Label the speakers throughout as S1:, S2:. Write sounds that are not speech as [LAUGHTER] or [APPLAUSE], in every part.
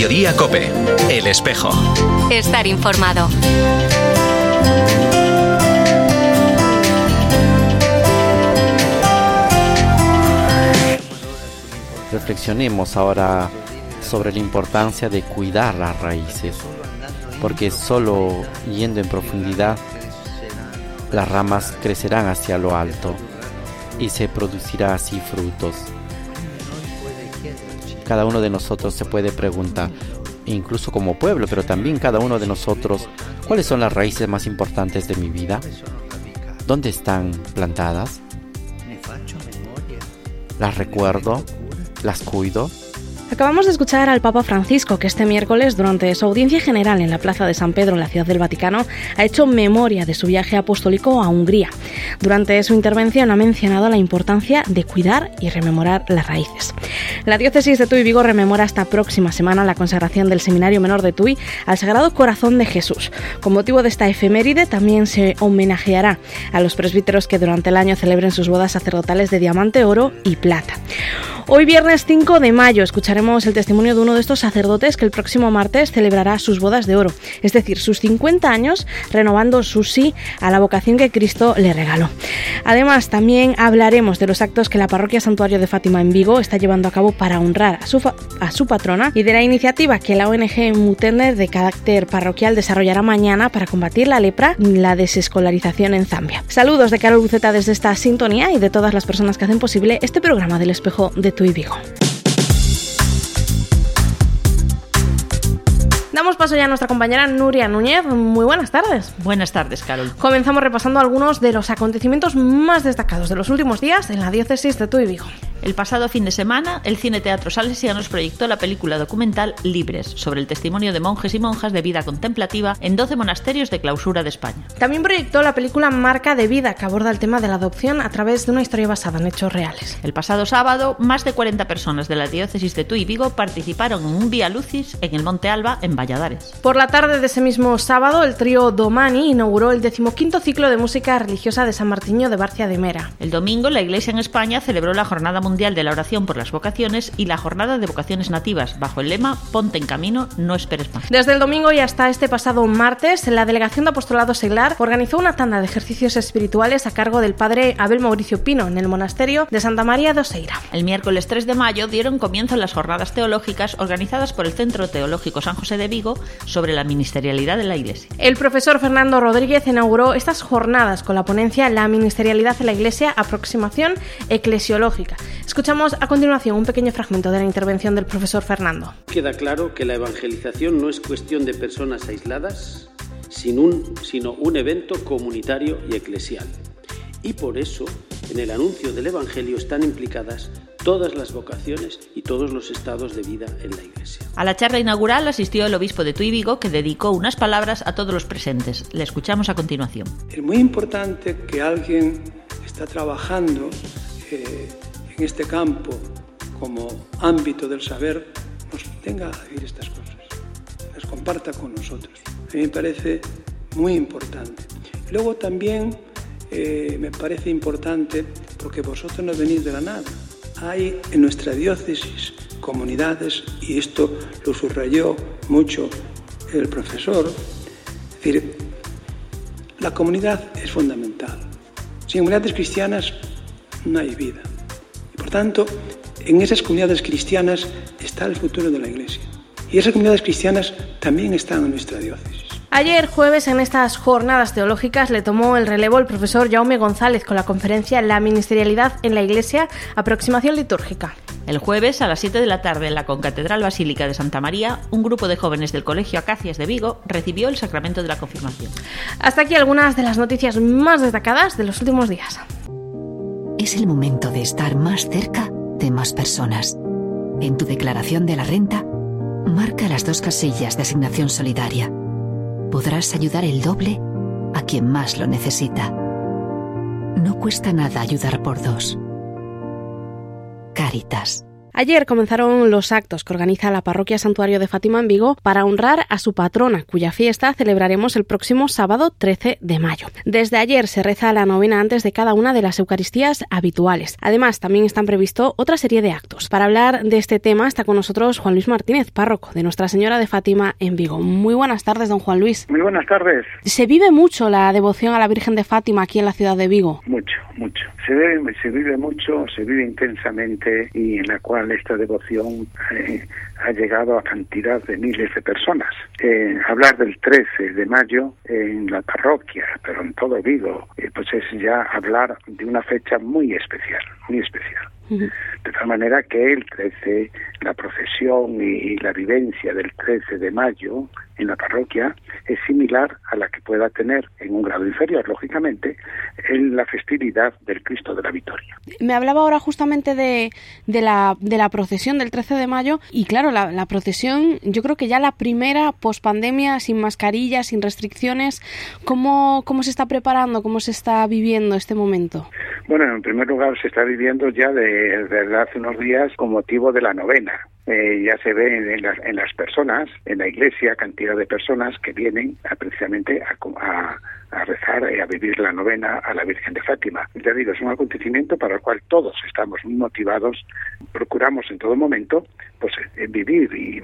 S1: Mediodía Cope, El Espejo.
S2: Estar informado.
S3: Reflexionemos ahora sobre la importancia de cuidar las raíces, porque solo yendo en profundidad las ramas crecerán hacia lo alto y se producirá así frutos. Cada uno de nosotros se puede preguntar, incluso como pueblo, pero también cada uno de nosotros, ¿cuáles son las raíces más importantes de mi vida? ¿Dónde están plantadas? ¿Las recuerdo? ¿Las cuido?
S4: Acabamos de escuchar al Papa Francisco, que este miércoles, durante su audiencia general en la Plaza de San Pedro, en la ciudad del Vaticano, ha hecho memoria de su viaje apostólico a Hungría. Durante su intervención ha mencionado la importancia de cuidar y rememorar las raíces. La diócesis de Tuy Vigo rememora esta próxima semana la consagración del Seminario Menor de Tuy al Sagrado Corazón de Jesús. Con motivo de esta efeméride también se homenajeará a los presbíteros que durante el año celebren sus bodas sacerdotales de diamante, oro y plata. Hoy viernes 5 de mayo escucharemos el testimonio de uno de estos sacerdotes que el próximo martes celebrará sus bodas de oro, es decir, sus 50 años renovando su sí a la vocación que Cristo le regaló. Además, también hablaremos de los actos que la parroquia Santuario de Fátima en Vigo está llevando a cabo para honrar a su, a su patrona y de la iniciativa que la ONG Mutender de carácter parroquial desarrollará mañana para combatir la lepra y la desescolarización en Zambia. Saludos de Carol Buceta desde esta sintonía y de todas las personas que hacen posible este programa del espejo de y Vigo. Damos paso ya a nuestra compañera Nuria Núñez. Muy buenas tardes.
S5: Buenas tardes, Carol.
S4: Comenzamos repasando algunos de los acontecimientos más destacados de los últimos días en la diócesis de Tuy Vigo.
S5: El pasado fin de semana, el Cine Teatro Salesianos proyectó la película documental Libres, sobre el testimonio de monjes y monjas de vida contemplativa en 12 monasterios de clausura de España.
S4: También proyectó la película Marca de Vida, que aborda el tema de la adopción a través de una historia basada en hechos reales.
S5: El pasado sábado, más de 40 personas de la diócesis de Tuy Vigo participaron en un Vía Lucis en el Monte Alba, en Valladares.
S4: Por la tarde de ese mismo sábado, el trío Domani inauguró el decimoquinto ciclo de música religiosa de San Martiño de Barcia de Mera.
S5: El domingo, la Iglesia en España celebró la Jornada Mundial de la Oración por las Vocaciones y la Jornada de Vocaciones Nativas, bajo el lema Ponte en camino, no esperes más.
S4: Desde el domingo y hasta este pasado martes, la Delegación de Apostolado Seglar organizó una tanda de ejercicios espirituales a cargo del padre Abel Mauricio Pino en el monasterio de Santa María de Oseira.
S5: El miércoles 3 de mayo dieron comienzo las jornadas teológicas organizadas por el Centro Teológico San José de Vigo sobre la ministerialidad de la Iglesia.
S4: El profesor Fernando Rodríguez inauguró estas jornadas con la ponencia La ministerialidad de la Iglesia, aproximación eclesiológica. Escuchamos a continuación un pequeño fragmento de la intervención del profesor Fernando.
S6: Queda claro que la evangelización no es cuestión de personas aisladas, sino un, sino un evento comunitario y eclesial. Y por eso, en el anuncio del Evangelio están implicadas todas las vocaciones y todos los estados de vida en la Iglesia.
S5: A la charla inaugural asistió el obispo de Tuy Vigo, que dedicó unas palabras a todos los presentes. Le escuchamos a continuación.
S7: Es muy importante que alguien está trabajando eh, en este campo como ámbito del saber nos tenga a decir estas cosas, las comparta con nosotros. A mí me parece muy importante. Luego también eh, me parece importante porque vosotros no venís de la nada. Hay en nuestra diócesis comunidades, y esto lo subrayó mucho el profesor, es decir, la comunidad es fundamental. Sin comunidades cristianas no hay vida. Y por tanto, en esas comunidades cristianas está el futuro de la Iglesia. Y esas comunidades cristianas también están en nuestra diócesis.
S4: Ayer jueves en estas jornadas teológicas le tomó el relevo el profesor Jaume González con la conferencia La ministerialidad en la Iglesia, aproximación litúrgica.
S5: El jueves a las 7 de la tarde en la Concatedral Basílica de Santa María, un grupo de jóvenes del Colegio Acacias de Vigo recibió el sacramento de la confirmación.
S4: Hasta aquí algunas de las noticias más destacadas de los últimos días.
S8: Es el momento de estar más cerca de más personas. En tu declaración de la renta, marca las dos casillas de asignación solidaria podrás ayudar el doble a quien más lo necesita. No cuesta nada ayudar por dos. Caritas.
S4: Ayer comenzaron los actos que organiza la Parroquia Santuario de Fátima en Vigo para honrar a su patrona, cuya fiesta celebraremos el próximo sábado 13 de mayo. Desde ayer se reza la novena antes de cada una de las Eucaristías habituales. Además, también están previsto otra serie de actos. Para hablar de este tema está con nosotros Juan Luis Martínez, párroco de Nuestra Señora de Fátima en Vigo. Muy buenas tardes, don Juan Luis.
S9: Muy buenas tardes.
S4: ¿Se vive mucho la devoción a la Virgen de Fátima aquí en la ciudad de Vigo?
S9: Mucho, mucho. Se, vive, se vive mucho, se vive intensamente y en la cual esta devoción eh, ha llegado a cantidad de miles de personas. Eh, hablar del 13 de mayo en la parroquia, pero en todo Vigo, eh, pues es ya hablar de una fecha muy especial, muy especial. De tal manera que el 13, la procesión y la vivencia del 13 de mayo en la parroquia es similar a la que pueda tener en un grado inferior, lógicamente, en la festividad del Cristo de la Victoria.
S4: Me hablaba ahora justamente de, de, la, de la procesión del 13 de mayo y claro, la, la procesión, yo creo que ya la primera pospandemia, sin mascarillas, sin restricciones, ¿cómo, ¿cómo se está preparando, cómo se está viviendo este momento?
S9: Bueno, en primer lugar se está viviendo ya de, desde hace unos días con motivo de la novena. Eh, ya se ve en, las, en las personas, en la iglesia, cantidad de personas que vienen a, precisamente a, a, a rezar y a vivir la novena a la Virgen de Fátima. Ya digo, es un acontecimiento para el cual todos estamos muy motivados, procuramos en todo momento pues eh, vivir y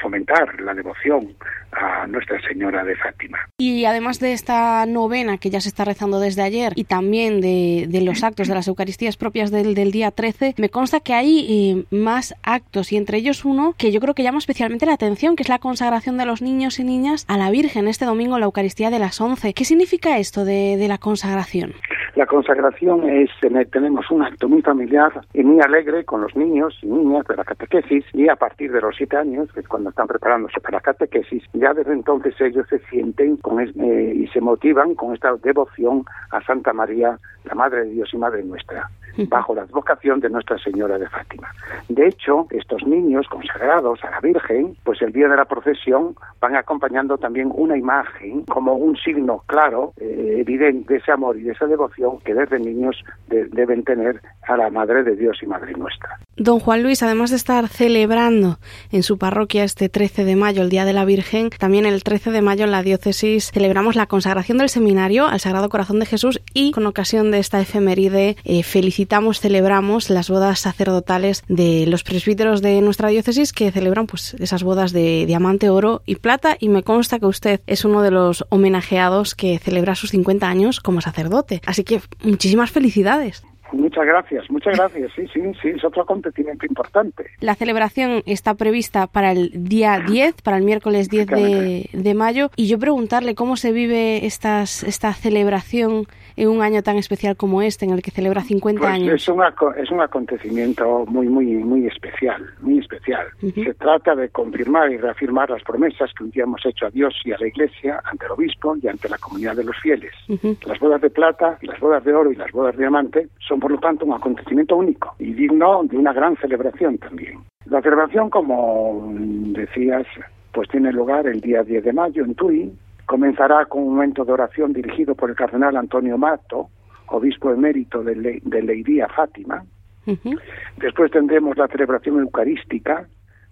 S9: fomentar la devoción a Nuestra Señora de Fátima.
S4: Y además de esta novena que ya se está rezando desde ayer y también de, los actos de las Eucaristías propias del, del, día 13, me consta que hay eh, más actos y entre ellos uno que yo creo que llama especialmente la atención, que es la consagración de los niños y niñas a la Virgen este domingo, la Eucaristía de las 11. ¿Qué significa esto de, de la consagración?
S9: La consagración es, tenemos un acto muy familiar y muy alegre con los niños y niñas de la catequesis y a partir de los siete años, que es cuando están preparándose para la catequesis, ya desde entonces ellos se sienten con eh, y se motivan con esta devoción a Santa María, la Madre de Dios y Madre nuestra [LAUGHS] bajo la advocación de Nuestra Señora de Fátima. De hecho, estos niños consagrados a la Virgen, pues el día de la procesión van acompañando también una imagen como un signo claro, eh, evidente de ese amor y de esa devoción que desde niños de, deben tener a la Madre de Dios y Madre nuestra.
S4: Don Juan Luis, además de estar celebrando en su parroquia este 13 de mayo, el Día de la Virgen, también el 13 de mayo en la diócesis celebramos la consagración del seminario al Sagrado Corazón de Jesús y con ocasión de esta efeméride eh, felicitamos, celebramos las bodas sacerdotales de los presbíteros de nuestra diócesis que celebran pues esas bodas de diamante, oro y plata y me consta que usted es uno de los homenajeados que celebra sus 50 años como sacerdote. Así que muchísimas felicidades.
S9: Muchas gracias, muchas gracias. Sí, sí, sí, es otro acontecimiento importante.
S4: La celebración está prevista para el día 10, para el miércoles 10 de, de mayo. Y yo preguntarle cómo se vive estas, esta celebración en un año tan especial como este, en el que celebra 50
S9: pues
S4: años.
S9: Es un, es un acontecimiento muy, muy, muy especial, muy especial. Uh -huh. Se trata de confirmar y reafirmar las promesas que un día hemos hecho a Dios y a la Iglesia, ante el obispo y ante la comunidad de los fieles. Uh -huh. Las bodas de plata, las bodas de oro y las bodas de diamante son por lo tanto un acontecimiento único y digno de una gran celebración también. La celebración, como decías, pues tiene lugar el día 10 de mayo en Tui. Comenzará con un momento de oración dirigido por el cardenal Antonio Mato, obispo emérito de, Le de Leiría Fátima. Uh -huh. Después tendremos la celebración eucarística,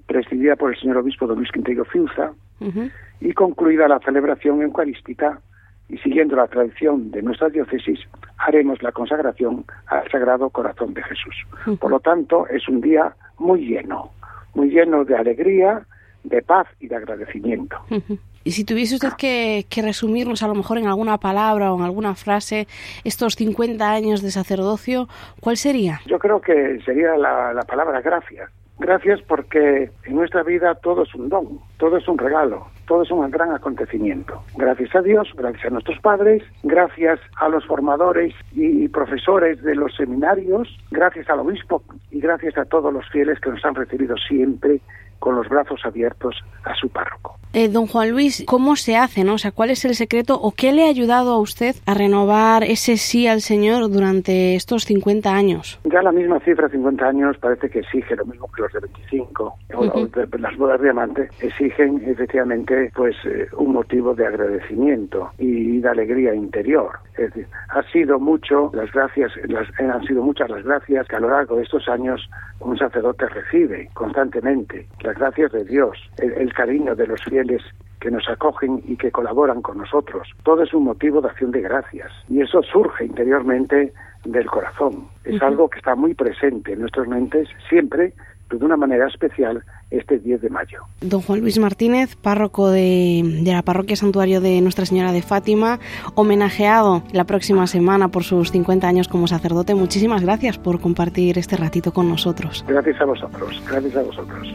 S9: presidida por el señor obispo don Luis Quinteiro Fiuza, uh -huh. y concluida la celebración eucarística y siguiendo la tradición de nuestra diócesis, haremos la consagración al Sagrado Corazón de Jesús. Uh -huh. Por lo tanto, es un día muy lleno, muy lleno de alegría, de paz y de agradecimiento.
S4: Uh -huh. Y si tuviese usted que, que, resumirnos a lo mejor en alguna palabra o en alguna frase estos 50 años de sacerdocio, ¿cuál sería?
S9: Yo creo que sería la, la palabra gracias. Gracias porque en nuestra vida todo es un don, todo es un regalo, todo es un gran acontecimiento. Gracias a Dios, gracias a nuestros padres, gracias a los formadores y profesores de los seminarios, gracias al obispo y gracias a todos los fieles que nos han recibido siempre con los brazos abiertos a su párroco.
S4: Eh, don Juan Luis, ¿cómo se hace? No? O sea, ¿Cuál es el secreto o qué le ha ayudado a usted a renovar ese sí al Señor durante estos 50 años?
S9: Ya la misma cifra, 50 años, parece que exige lo mismo que los de 25. Uh -huh. Las bodas de diamante exigen efectivamente pues eh, un motivo de agradecimiento y de alegría interior. Es decir, ha sido mucho las gracias, las, han sido muchas las gracias que a lo largo de estos años un sacerdote recibe constantemente. Las gracias de Dios, el cariño de los fieles que nos acogen y que colaboran con nosotros. Todo es un motivo de acción de gracias y eso surge interiormente del corazón. Es algo que está muy presente en nuestras mentes siempre, pero de una manera especial este 10 de mayo.
S4: Don Juan Luis Martínez, párroco de, de, la parroquia Santuario de Nuestra Señora de Fátima, homenajeado la próxima semana por sus 50 años como sacerdote. Muchísimas gracias por compartir este ratito con nosotros.
S9: Gracias a vosotros, gracias a vosotros.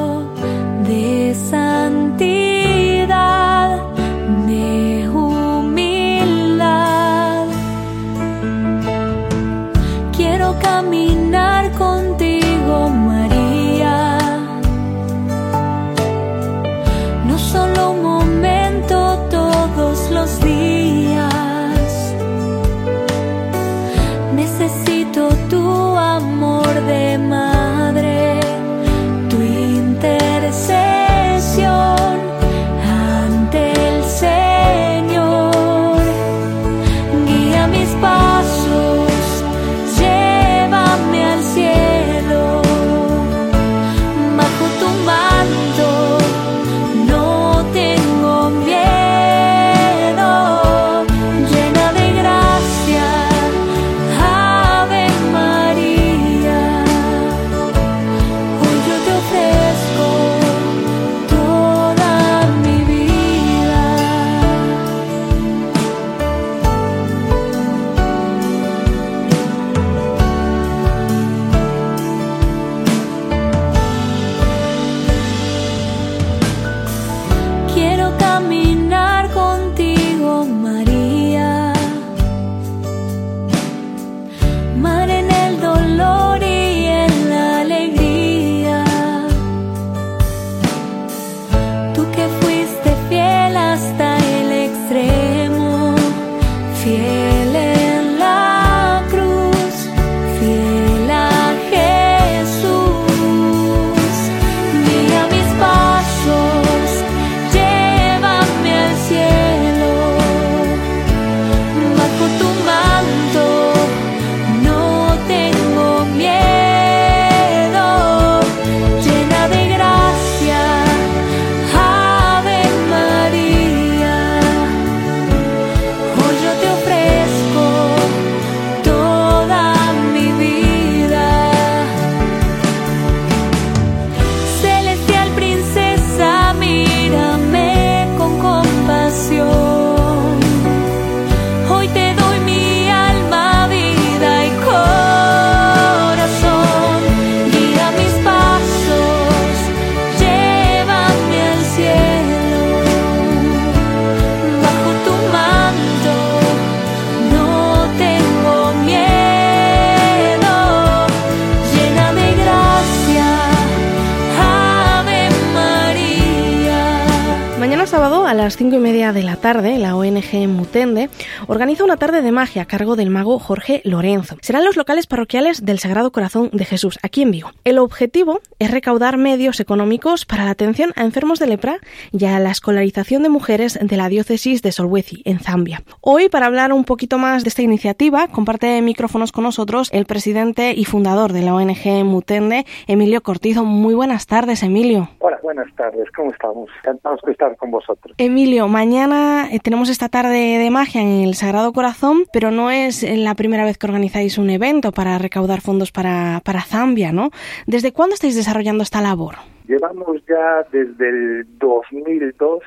S10: a
S4: las cinco y media de la tarde, la ONG Mutende organiza una tarde de magia a cargo del mago Jorge Lorenzo. Serán los locales parroquiales del Sagrado Corazón de Jesús, aquí en Vigo. El objetivo es recaudar medios económicos para la atención a enfermos de lepra y a la escolarización de mujeres de la diócesis de Solwezi, en Zambia. Hoy, para hablar un poquito más de esta iniciativa, comparte micrófonos con nosotros el presidente y fundador de la ONG Mutende, Emilio Cortizo. Muy buenas tardes, Emilio.
S9: Hola, buenas tardes, ¿cómo estamos? Encantados de estar con vosotros.
S4: Emilio, mañana eh, tenemos esta tarde de magia en el Sagrado Corazón, pero no es la primera vez que organizáis un evento para recaudar fondos para, para Zambia, ¿no? ¿Desde cuándo estáis desarrollando esta labor?
S9: Llevamos ya desde el 2002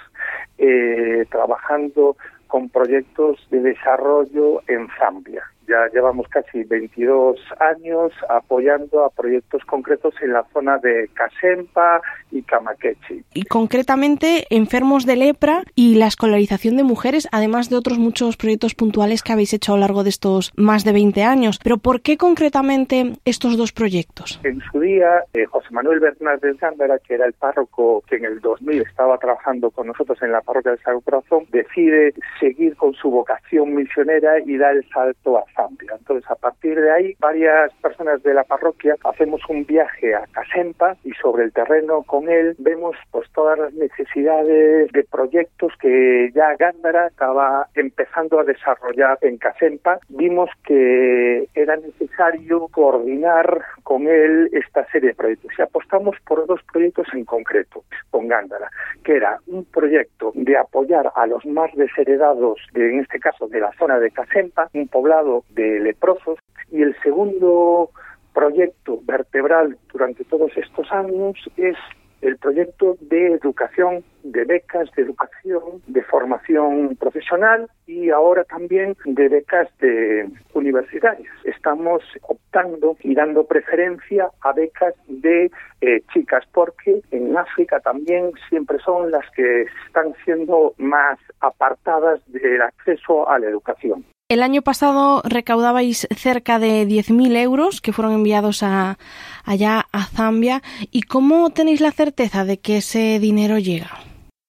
S9: eh, trabajando con proyectos de desarrollo en Zambia.
S11: Ya llevamos casi 22 años apoyando a proyectos concretos en la zona de Casempa y Camaquechi.
S4: Y concretamente enfermos de lepra y la escolarización de mujeres, además de otros muchos proyectos puntuales que habéis hecho a lo largo de estos más de 20 años. Pero ¿por qué concretamente estos dos proyectos?
S11: En su día, eh, José Manuel Bernal de Zándara, que era el párroco que en el 2000 estaba trabajando con nosotros en la parroquia del Sagrado Corazón, decide seguir con su vocación misionera y dar el salto a Zambia. Entonces, a partir de ahí, varias personas de la parroquia hacemos un viaje a Casempa y sobre el terreno con él vemos pues todas las necesidades de proyectos que ya Gándara estaba empezando a desarrollar en Casempa. Vimos que era necesario coordinar con él esta serie de proyectos y apostamos por dos proyectos en concreto con Gándara, que era un proyecto de apoyar a los más desheredados, de, en este caso de la zona de Casempa, un poblado de leprosos, y el segundo proyecto vertebral durante todos estos años es el proyecto de educación, de becas de educación, de formación profesional y ahora también de becas de universitarias. Estamos optando y dando preferencia a becas de eh, chicas porque en África también siempre son las que están siendo más apartadas del acceso a la educación.
S4: El año pasado recaudabais cerca de 10.000 euros que fueron enviados a, allá a Zambia. ¿Y cómo tenéis la certeza de que ese dinero llega?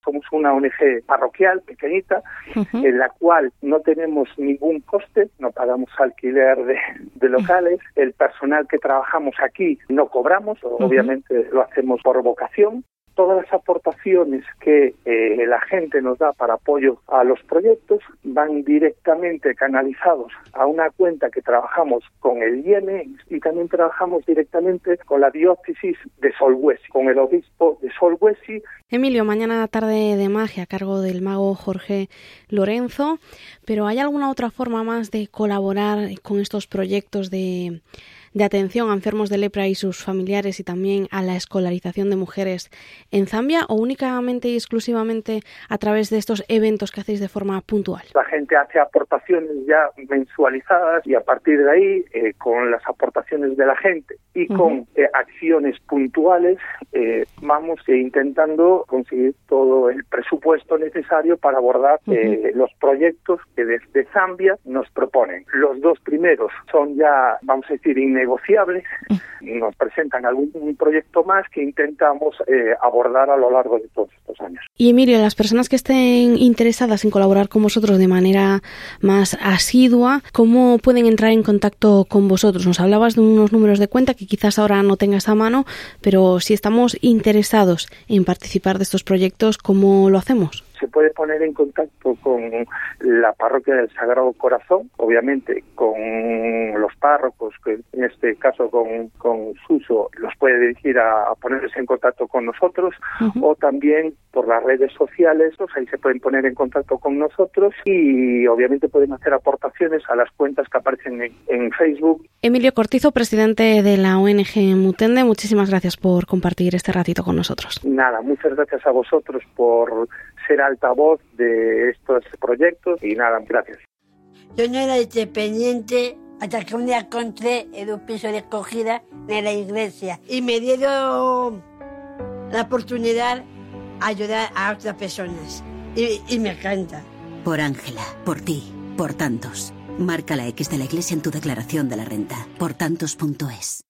S11: Somos una ONG parroquial pequeñita en la cual no tenemos ningún coste, no pagamos alquiler de, de locales, el personal que trabajamos aquí no cobramos, obviamente lo hacemos por vocación todas las aportaciones que eh, la gente nos da para apoyo a los proyectos van directamente canalizados a una cuenta que trabajamos con el IEM y también trabajamos directamente con la diócesis de Solhuesi, con el obispo de Solhuesi.
S4: Emilio, mañana tarde de magia a cargo del mago Jorge Lorenzo, pero ¿hay alguna otra forma más de colaborar con estos proyectos de de atención a enfermos de lepra y sus familiares y también a la escolarización de mujeres en Zambia o únicamente y exclusivamente a través de estos eventos que hacéis de forma puntual?
S11: La gente hace aportaciones ya mensualizadas y a partir de ahí, eh, con las aportaciones de la gente y con eh, acciones puntuales, eh, vamos intentando conseguir todo el presupuesto necesario para abordar los proyectos que desde Zambia nos proponen. Los dos primeros son ya, vamos a decir, negociables. Nos presentan algún proyecto más que intentamos eh, abordar a lo largo de todos estos años.
S4: Y Emilio, las personas que estén interesadas en colaborar con vosotros de manera más asidua, ¿cómo pueden entrar en contacto con vosotros? Nos hablabas de unos números de cuenta que quizás ahora no tengas a mano, pero si estamos interesados en participar de estos proyectos, ¿cómo lo hacemos?
S11: Se puede poner en contacto con la parroquia del Sagrado Corazón, obviamente con los párrocos, que en este caso con, con Suso, los puede dirigir a, ponerse en contacto con nosotros, o también por las redes sociales, pues ahí se pueden poner en contacto con nosotros y obviamente pueden hacer aportaciones a las cuentas que aparecen en, en Facebook.
S4: Emilio Cortizo, presidente de la ONG Mutende, muchísimas gracias por compartir este ratito con nosotros.
S11: Nada, muchas gracias a vosotros por ser altavoz de estos proyectos y nada, gracias.
S12: Yo no era independiente hasta que un día encontré en un piso de acogida de la iglesia y me dieron la oportunidad de ayudar a otras personas y, y me encanta.
S13: Por Ángela, por ti, por tantos. Marca la X de la iglesia en tu declaración de la renta. Por tantos.es.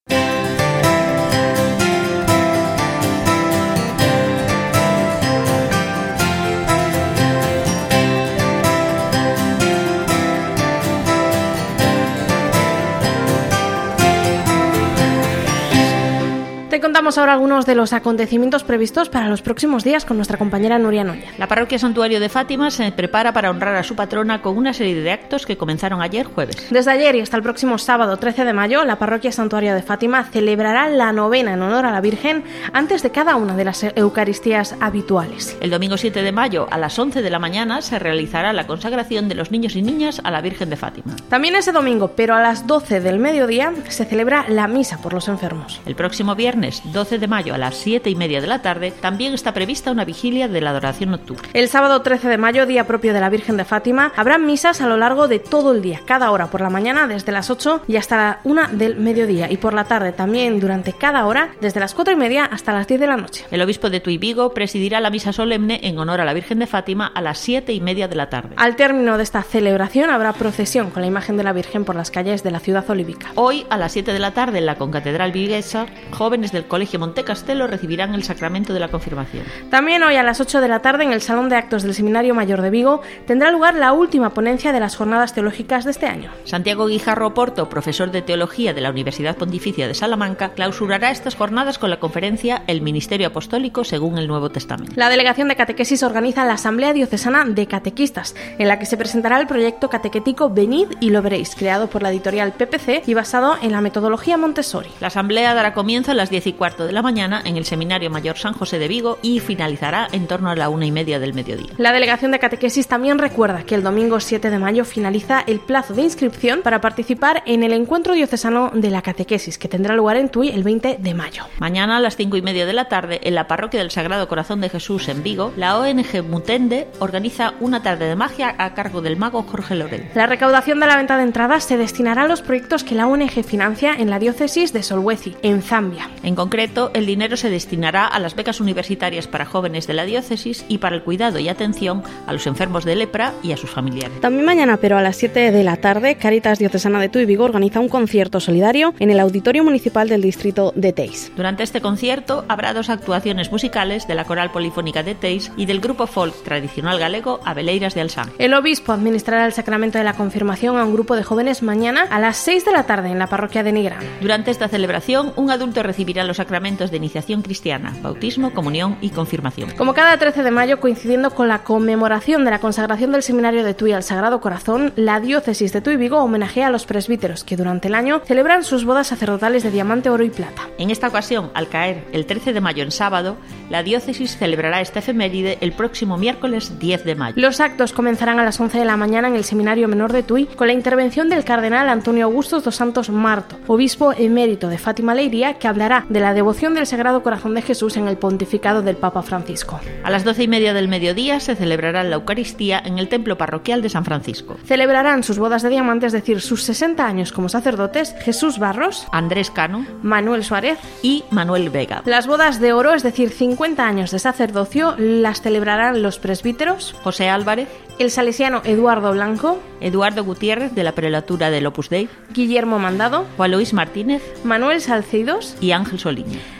S4: Te contamos ahora algunos de los acontecimientos previstos para los próximos días con nuestra compañera Nuria Noya.
S5: La parroquia Santuario de Fátima se prepara para honrar a su patrona con una serie de actos que comenzaron ayer jueves.
S4: Desde ayer y hasta el próximo sábado 13 de mayo, la parroquia Santuario de Fátima celebrará la novena en honor a la Virgen antes de cada una de las Eucaristías habituales.
S5: El domingo 7 de mayo a las 11 de la mañana se realizará la consagración de los niños y niñas a la Virgen de Fátima.
S4: También ese domingo, pero a las 12 del mediodía, se celebra la misa por los enfermos.
S5: El próximo viernes viernes 12 de mayo a las 7 y media de la tarde también está prevista una vigilia de la adoración nocturna.
S4: El sábado 13 de mayo, día propio de la Virgen de Fátima, habrá misas a lo largo de todo el día, cada hora por la mañana desde las 8 y hasta la 1 del mediodía y por la tarde también durante cada hora desde las 4 y media hasta las 10 de la noche.
S5: El obispo de Tuy Vigo presidirá la misa solemne en honor a la Virgen de Fátima a las 7 y media de la tarde.
S4: Al término de esta celebración habrá procesión con la imagen de la Virgen por las calles de la ciudad olívica.
S5: Hoy, a las 7 de la tarde, en la Concatedral Viguesa, jóvenes del Colegio Montecastelo recibirán el sacramento de la confirmación.
S4: También hoy, a las 8 de la tarde, en el Salón de Actos del Seminario Mayor de Vigo, tendrá lugar la última ponencia de las jornadas teológicas de este año.
S5: Santiago Guijarro Porto, profesor de Teología de la Universidad Pontificia de Salamanca, clausurará estas jornadas con la conferencia El Ministerio Apostólico según el Nuevo Testamento.
S4: La Delegación de Catequesis organiza la Asamblea Diocesana de Catequistas, en la que se presentará el proyecto catequético Venid y lo veréis, creado por la editorial PPC y basado en la metodología Montessori.
S5: La asamblea dará comienzo a las 10 y cuarto de la mañana en el Seminario Mayor San José de Vigo y finalizará en torno a la una y media del mediodía.
S4: La Delegación de Catequesis también recuerda que el domingo 7 de mayo finaliza el plazo de inscripción para participar en el encuentro diocesano de la catequesis, que tendrá lugar en Tui el 20 de mayo.
S5: Mañana a las 5 y media de la tarde, en la parroquia del Sagrado Corazón de Jesús en Vigo, la ONG Mutende organiza una tarde de magia a cargo del mago Jorge Lorel.
S4: La recaudación de la venta de entradas se destinará a los proyectos que la ONG financia en la diócesis de Solwezi, en Zambia.
S5: En concreto, el dinero se destinará a las becas universitarias para jóvenes de la diócesis y para el cuidado y atención a los enfermos de lepra y a sus familiares.
S4: También mañana, pero a las 7 de la tarde, Caritas Diocesana de Tuy Vigo organiza un concierto solidario en el Auditorio Municipal del Distrito de Teis.
S5: Durante este concierto habrá dos actuaciones musicales de la Coral Polifónica de Teis y del grupo folk tradicional galego Abeleiras de Alsán.
S4: El obispo administrará el sacramento de la confirmación a un grupo de jóvenes mañana a las 6 de la tarde en la parroquia de Nigrán.
S5: Durante esta celebración, un adulto recibirá los sacramentos de iniciación cristiana, bautismo, comunión y confirmación.
S4: Como cada 13 de mayo, coincidiendo con la conmemoración de la consagración del seminario de Tuy al Sagrado Corazón, la diócesis de Tuy Vigo homenajea a los presbíteros que durante el año celebran sus bodas sacerdotales de diamante, oro y plata.
S5: En esta ocasión, al caer el 13 de mayo en sábado, la diócesis celebrará esta efeméride el próximo miércoles 10 de mayo.
S4: Los actos comenzarán a las 11 de la mañana en el Seminario Menor de Tuy con la intervención del cardenal Antonio Augustos dos Santos Marto, obispo emérito de Fátima Leiría, que hablará de la devoción del Sagrado Corazón de Jesús en el pontificado del Papa Francisco.
S5: A las 12 y media del mediodía se celebrará la Eucaristía en el Templo Parroquial de San Francisco.
S4: Celebrarán sus bodas de diamante, es decir, sus 60 años como sacerdotes, Jesús Barros,
S5: Andrés Cano,
S4: Manuel Suárez
S5: y Manuel Vega.
S4: Las bodas de oro, es decir, 50 años de sacerdocio, las celebrarán los presbíteros
S5: José Álvarez,
S4: el salesiano Eduardo Blanco,
S5: Eduardo Gutiérrez de la prelatura del Opus Dei,
S4: Guillermo Mandado,
S5: Juan Luis Martínez,
S4: Manuel Salcidos
S5: y Ángel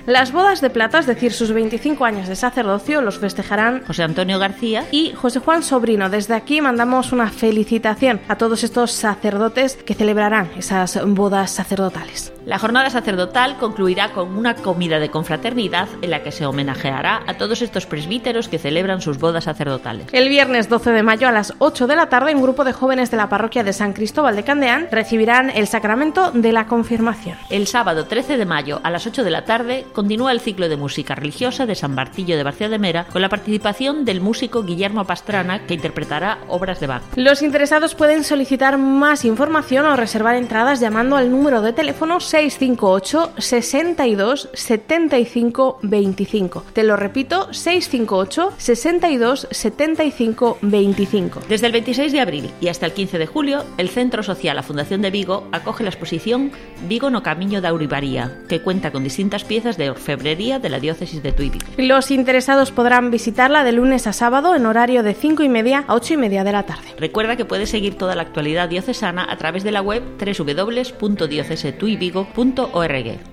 S4: Las bodas de plata, es decir, sus 25 años de sacerdocio, los festejarán
S5: José Antonio García
S4: y José Juan Sobrino. Desde aquí mandamos una felicitación a todos estos sacerdotes que celebrarán esas bodas sacerdotales.
S5: La jornada sacerdotal concluirá con una comida de confraternidad en la que se homenajeará a todos estos presbíteros que celebran sus bodas sacerdotales.
S4: El viernes 12 de mayo a las 8 de la tarde, un grupo de jóvenes de la parroquia de San Cristóbal de Candeán recibirán el sacramento de la confirmación.
S5: El sábado 13 de mayo a las 8 de la tarde continúa el ciclo de música religiosa de San Bartillo de Barcia de Mera con la participación del músico Guillermo Pastrana que interpretará obras de Bach.
S4: Los interesados pueden solicitar más información o reservar entradas llamando al número de teléfono 658 62 75 25. Te lo repito, 658 62 75 25.
S5: Desde el 26 de abril y hasta el 15 de julio, el Centro Social La Fundación de Vigo acoge la exposición Vigo no Camiño da Uribaría, que cuenta con distintas piezas de orfebrería de la diócesis de Vigo.
S4: Los interesados podrán visitarla de lunes a sábado en horario de 5 y media a 8 y media de la tarde.
S5: Recuerda que puedes seguir toda la actualidad diocesana a través de la web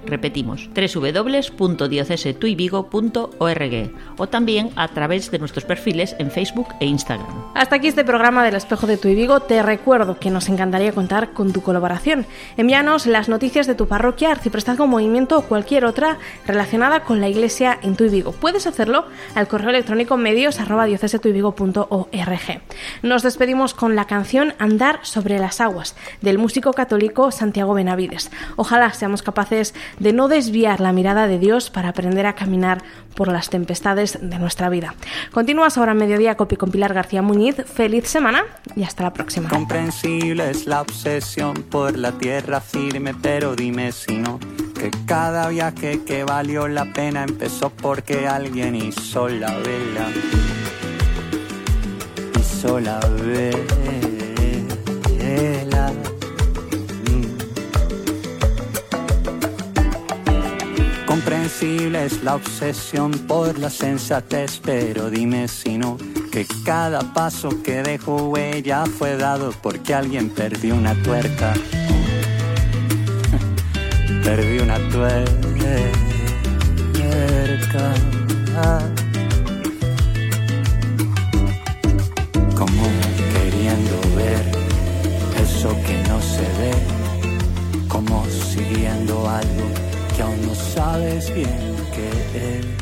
S5: Repetimos, www.diocesetuyvigo.org o también a través de nuestros perfiles en Facebook e Instagram.
S4: Hasta aquí este programa del Espejo de Tuy Vigo. Te recuerdo que nos encantaría contar con tu colaboración. Envíanos las noticias de tu parroquia, arciprestazgo, movimiento o cualquier otra relacionada con la iglesia en Tuy Vigo. Puedes hacerlo al correo electrónico medios. Nos despedimos con la canción Andar sobre las aguas del músico católico Santiago Benavides. Ojalá seamos capaces de no desviar la mirada de Dios para aprender a caminar por las tempestades de nuestra vida. Continúas ahora en mediodía copy con Pilar García Muñiz. Feliz semana y hasta la próxima.
S14: Comprensible es la obsesión por la tierra firme, pero dime si no que cada viaje que valió la pena empezó porque alguien hizo la vela. Hizo la vela. Es la obsesión por la sensatez, pero dime si no, que cada paso que dejó huella fue dado porque alguien perdió una tuerca [LAUGHS] perdí una tuerca. Como queriendo ver eso que no se ve, como siguiendo algo sabes bien qué es.